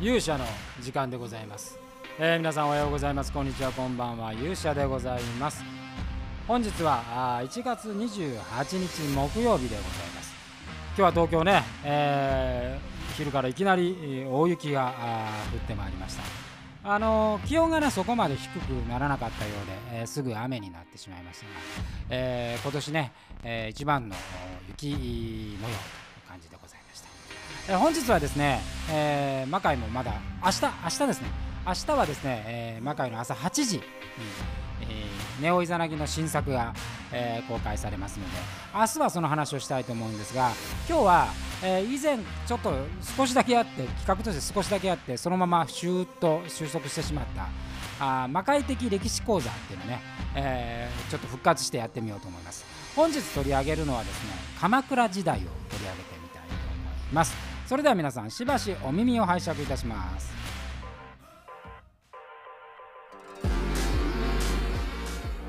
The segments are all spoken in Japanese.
勇者の時間でございます、えー皆さんおはようございます。こんにちは。こんばんは。勇者でございます。本日はあ1月28日木曜日でございます。今日は東京ね、えー昼からいきなり大雪があー降ってまいりました。あのー気温がねそこまで低くならなかったようで、えーすぐ雨になってしまいましたが、えー今年ね、えー一番の雪模様という感じでございました。本日はですね、えー魔界もまだ明日明日ですね。明日はですね、えー魔界の朝8時に、えーネオイザナギの新作が、えー公開されますので明日はその話をしたいと思うんですが今日は、えー以前ちょっと少しだけあって企画として少しだけあってそのままシューッと収束してしまったあ魔界的歴史講座っていうのね、えーちょっと復活してやってみようと思います。本日取り上げるのはですね鎌倉時代を取り上げてみたいと思います。それでは皆さんしばしお耳を拝借いたします。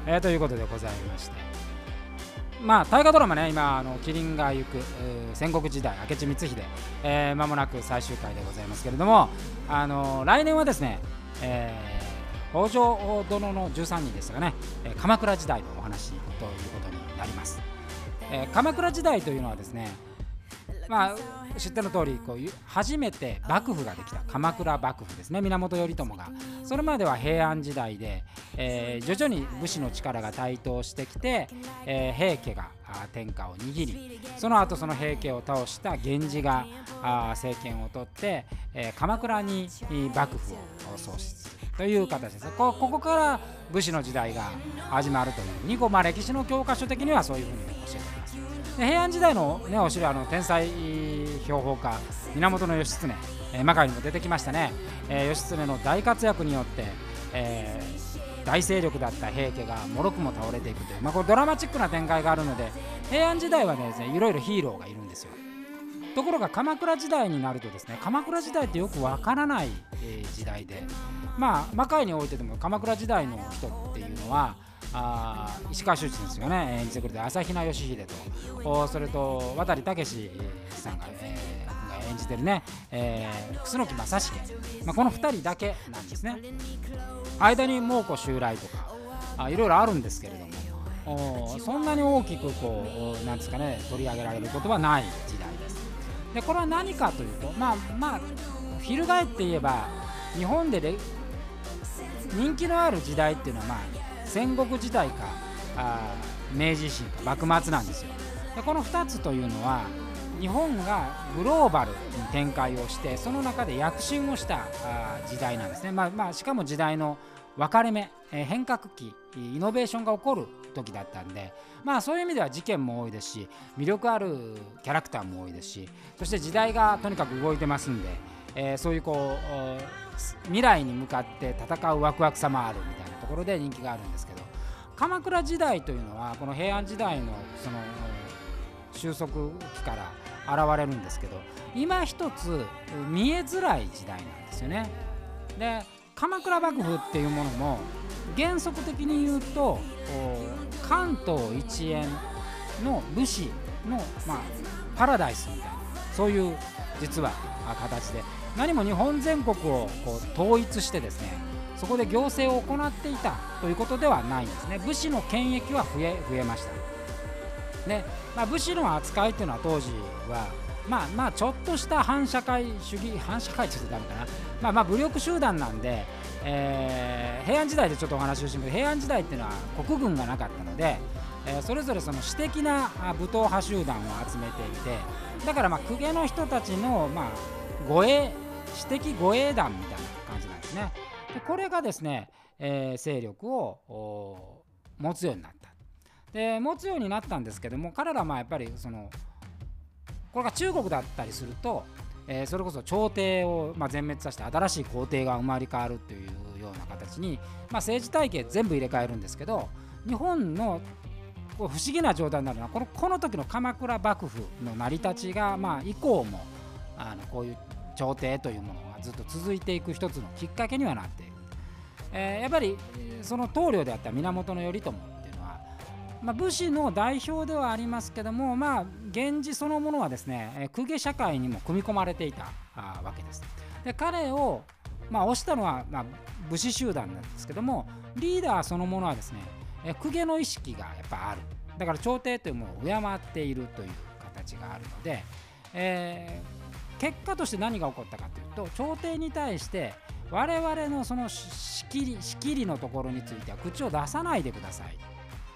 えーということでございまして。まあ大河ドラマね今あの麒麟が行く、えー戦国時代明智光秀えー間もなく最終回でございますけれどもあの来年はですね、えー北条殿の13人でしたかね、えー鎌倉時代のお話ということになります、えー鎌倉時代というのはですねまあ知っての通りこういう初めて幕府ができた鎌倉幕府ですね。源頼朝が。それまでは平安時代で、えー徐々に武士の力が台頭してきて、えー平家が天下を握りその後その平家を倒した源氏が政権を取って、え鎌倉に幕府を創出するという形です。こここから武士の時代が始まるというふうにこう、まあ、歴史の教科書的にはそういうふうに教えています。で平安時代の、ね、お城あの天才標本家源義経、えー魔界にも出てきましたね、えー義経の大活躍によって、えー大勢力だった平家がもろくも倒れていくという、まあ、これドラマチックな展開があるので平安時代はねですねいろいろヒーローがいるんですよ。ところが鎌倉時代になるとですね鎌倉時代ってよくわからない、え時代でまあ魔界においてでも鎌倉時代の人っていうのはあ石川修司ですよね。演じてくれて朝比奈義秀とそれと渡武さんが,、えー演じてるね、えー楠木正成、まあ、この2人だけなんですね。間に猛虎襲来とかあいろいろあるんですけれども。おそんなに大きくこうなんですかね取り上げられることはない時代です。でこれは何かというとまあまあ翻って言えば日本で人気のある時代っていうのはまあ戦国時代かあ明治維新か幕末なんですよ。でこの2つというのは日本がグローバルに展開をしてその中で躍進をした時代なんですね、まあまあ、しかも時代の分かれ目、え変革期イノベーションが起こる時だったんでまあそういう意味では事件も多いですし魅力あるキャラクターも多いですしそして時代がとにかく動いてますんで、えーそういうこう未来に向かって戦うワクワクさもあるみたいなところで人気があるんですけど鎌倉時代というのはこの平安時代のその収束期から現れるんですけど今一つ見えづらい時代なんですよね。で鎌倉幕府っていうものも原則的に言うと関東一円の武士の、まあ、パラダイスみたいなそういう実はあ形で何も日本全国をこう統一してですねそこで行政を行っていたということではないんですね武士の権益は増え増えましたで、まあ、武士の扱いっていうのは当時はまあまあちょっとした反社会主義反社会って言ってダメかな。まあまあ武力集団なんで、えー平安時代でちょっとお話をしてみる平安時代っていうのは国軍がなかったので、えーそれぞれその私的な武闘派集団を集めていてだからまあ公家の人たちのまあ護衛私的護衛団みたいな感じなんですね。でこれがですね、えー勢力を持つようになった。で持つようになったんですけども彼らはまあやっぱりそのこれが中国だったりすると、えーそれこそ朝廷をまあ全滅させて新しい皇帝が生まれ変わるというような形に、まあ、政治体系全部入れ替えるんですけど日本の不思議な状態になるのはこのこの時の鎌倉幕府の成り立ちが、まあ、以降もあのこういう朝廷というものがずっと続いていく一つのきっかけにはなっている、えーやっぱりその棟梁であった源頼朝まあ、武士の代表ではありますけども、まあ、源氏そのものはですね公家社会にも組み込まれていたわけです。で彼を、まあ、押したのは、まあ、武士集団なんですけどもリーダーそのものはですね公家の意識がやっぱあるだから朝廷というものを敬っているという形があるので、えー、結果として何が起こったかというと朝廷に対して我々のその仕切り仕切りのところについては口を出さないでください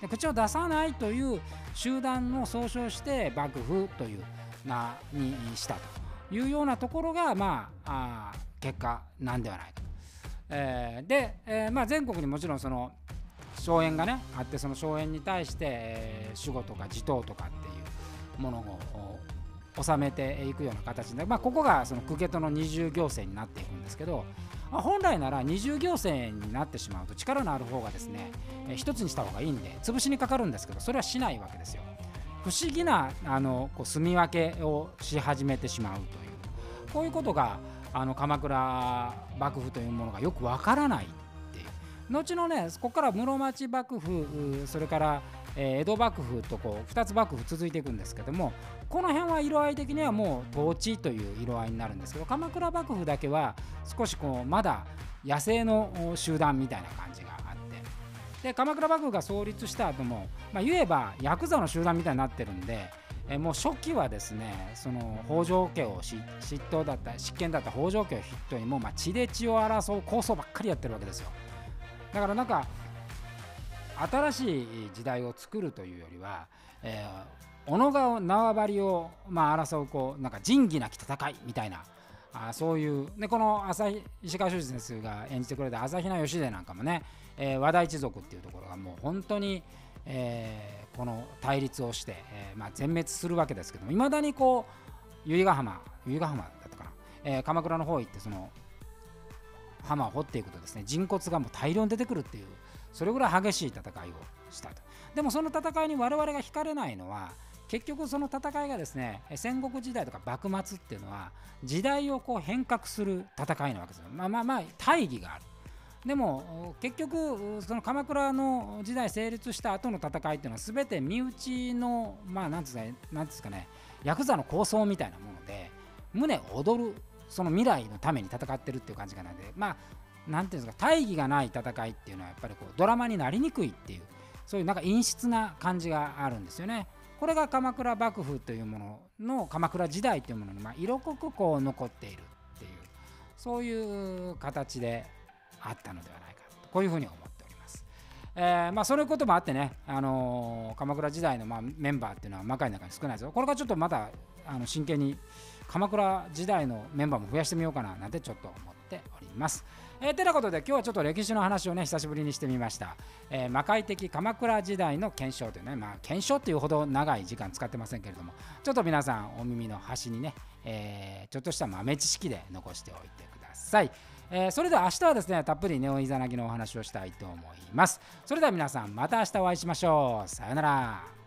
で口を出さないという集団を総称して幕府という名にしたというようなところが、まあ、あ結果なんではないと。えー、で、えーまあ、全国にもちろんその荘園がねあってその荘園に対して、えー、守護とか地頭とかっていうものを収めていくような形で、まあ、ここがその公家との二重行政になっていくんですけど、まあ、本来なら二重行政になってしまうと力のある方がですね、えー、一つにした方がいいんで潰しにかかるんですけどそれはしないわけですよ。不思議なあのこう住み分けをし始めてしまうというこういうことがあの鎌倉幕府というものがよくわからないっていう後のねここから室町幕府それから江戸幕府とこう2つ幕府続いていくんですけどもこの辺は色合い的にはもう統治という色合いになるんですけど鎌倉幕府だけは少しこうまだ野生の集団みたいな感じがあってで鎌倉幕府が創立した後も、まあ、言えばヤクザの集団みたいになってるんでえもう初期はですねその北条家を嫉妬だった執権だった北条家を筆頭にもうま血で血を争う構想ばっかりやってるわけですよ。だからなんか新しい時代を作るというよりは、えー、小野縄張りを、まあ、争うこうなんか仁義なき戦いみたいなあそういうでこの朝日石川修司先生が演じてくれた朝比奈義秀なんかもね、えー、和田一族っていうところがもう本当に、えー、この対立をして、えーまあ、全滅するわけですけどもいまだにこう由比ヶ浜由比ヶ浜だったかな、えー、鎌倉の方行ってその浜を掘っていくとですね人骨がもう大量に出てくるっていうそれぐらい激しい戦いをしたと。でもその戦いに我々が惹かれないのは結局その戦いがですね戦国時代とか幕末っていうのは時代をこう変革する戦いなわけですよ。まあまあまあ大義がある。でも結局その鎌倉の時代成立した後の戦いっていうのは全て身内のまあなんですかねヤクザの構想みたいなもので胸躍るその未来のために戦ってるっていう感じがなんでまあなんていうんですか大義がない戦いっていうのはやっぱりこうドラマになりにくいっていうそういうなんか陰湿な感じがあるんですよね。これが鎌倉幕府というものの鎌倉時代というものにま色濃くこう残っているっていうそういう形であったのではないかとこういうふうに思っております。えー、まあ、そういうこともあってね、あのー、鎌倉時代のまメンバーっていうのは魔界の中に少ないですよ。これがちょっとまだあの真剣に鎌倉時代のメンバーも増やしてみようかななんてちょっと思っております。えー、てなことで今日はちょっと歴史の話をね久しぶりにしてみました。えー、魔界的鎌倉時代の検証というね、まあ、検証っていうほど長い時間使ってませんけれどもちょっと皆さんお耳の端にね、えー、ちょっとした豆知識で残しておいてください。えー、それでは明日はですねたっぷりネオイザナギのお話をしたいと思いますそれでは皆さんまた明日お会いしましょうさようなら